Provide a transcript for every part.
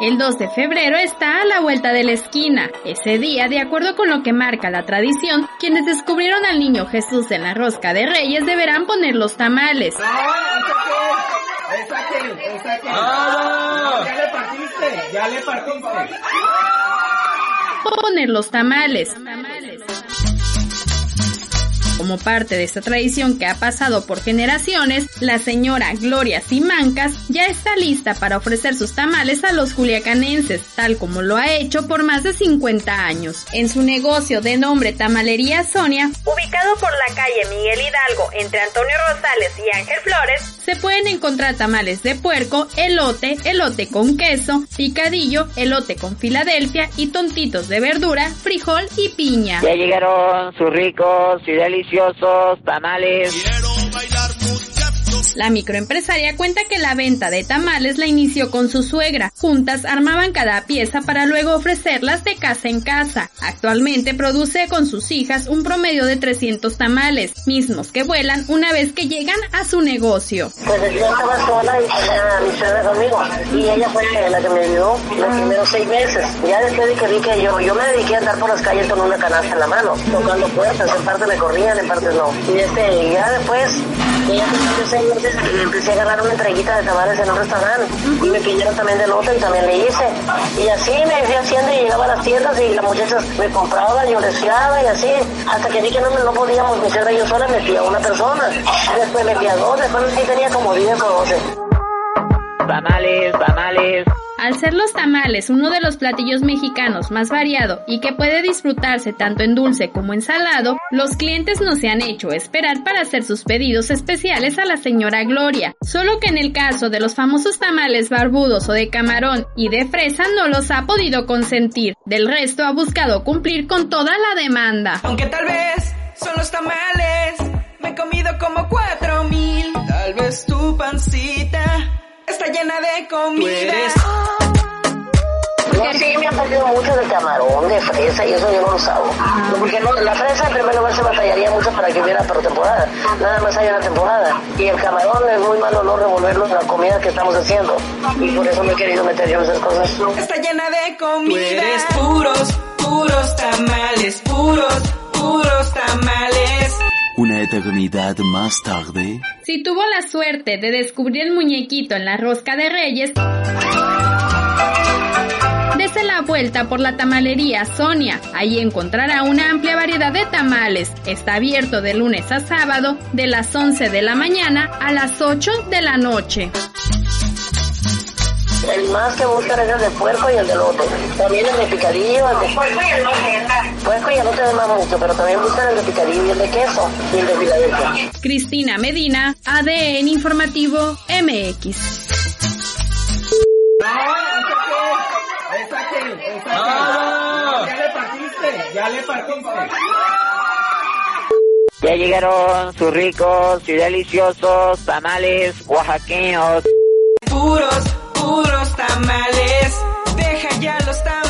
El 2 de febrero está a la vuelta de la esquina. Ese día, de acuerdo con lo que marca la tradición, quienes descubrieron al niño Jesús en la rosca de Reyes deberán poner los tamales. Ya le partiste, ya le partiste. Poner los tamales. Como parte de esta tradición que ha pasado por generaciones, la señora Gloria Simancas ya está lista para ofrecer sus tamales a los culiacanenses, tal como lo ha hecho por más de 50 años. En su negocio de nombre Tamalería Sonia, ubicado por la calle Miguel Hidalgo entre Antonio Rosales y Ángel Flores, se pueden encontrar tamales de puerco, elote, elote con queso, picadillo, elote con Filadelfia y tontitos de verdura, frijol y piña. Ya llegaron sus ricos y deliciosos tamales. La microempresaria cuenta que la venta de tamales la inició con su suegra. Juntas armaban cada pieza para luego ofrecerlas de casa en casa. Actualmente produce con sus hijas un promedio de 300 tamales, mismos que vuelan una vez que llegan a su negocio. Pues yo estaba sola y tenía mi suegra conmigo. Y ella fue la que me ayudó los primeros seis meses. Ya después de que vi que yo, yo me dediqué a andar por las calles con una canasta en la mano, tocando puertas. En parte me corrían, en parte no. Y este, ya después, que ya tenía seis meses, empecé a ganar una entreguita de tamales en un restaurante. Y me pidieron también de lote y también le hice. Y así me fui haciendo y llegaba a las tiendas y las muchachas me compraban, yo les fiaba y así. Hasta que vi que no, no podíamos meter yo sola, metí a una persona. Después metí a dos, después sí tenía como 10 o 12. Tamales, tamales. Al ser los tamales uno de los platillos mexicanos más variado y que puede disfrutarse tanto en dulce como en salado, los clientes no se han hecho esperar para hacer sus pedidos especiales a la señora Gloria. Solo que en el caso de los famosos tamales barbudos o de camarón y de fresa no los ha podido consentir. Del resto ha buscado cumplir con toda la demanda. Aunque tal vez son los tamales, me he comido como cuatro mil. Tal vez tu pancita está llena de comida. No, sí, me han perdido mucho de camarón, de fresa y eso yo no lo sabo. Porque no, la fresa en primer lugar se batallaría mucho para que hubiera por temporada. Nada más hay una temporada. Y el camarón es muy malo no revolverlo en la comida que estamos haciendo. Y por eso me he querido meter yo en esas cosas. Está llena de comida. Tú eres puros, puros tamales, puros, puros tamales. Una eternidad más tarde. Si tuvo la suerte de descubrir el muñequito en la rosca de Reyes, Dese la vuelta por la tamalería Sonia. Ahí encontrará una amplia variedad de tamales. Está abierto de lunes a sábado, de las 11 de la mañana a las 8 de la noche. El más que buscan es el de puerco y el de lote. También el de picadillo, el de puerco y el de Puerco y el lote más mucho, pero también buscan el de picadillo y el de queso y el de Filadelfia. Cristina Medina, ADN Informativo MX. ¡Ah! Ya le partiste, ya le partiste. Ya llegaron sus ricos y deliciosos tamales oaxaqueños. Puros, puros tamales. Deja ya los tamales.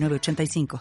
906985.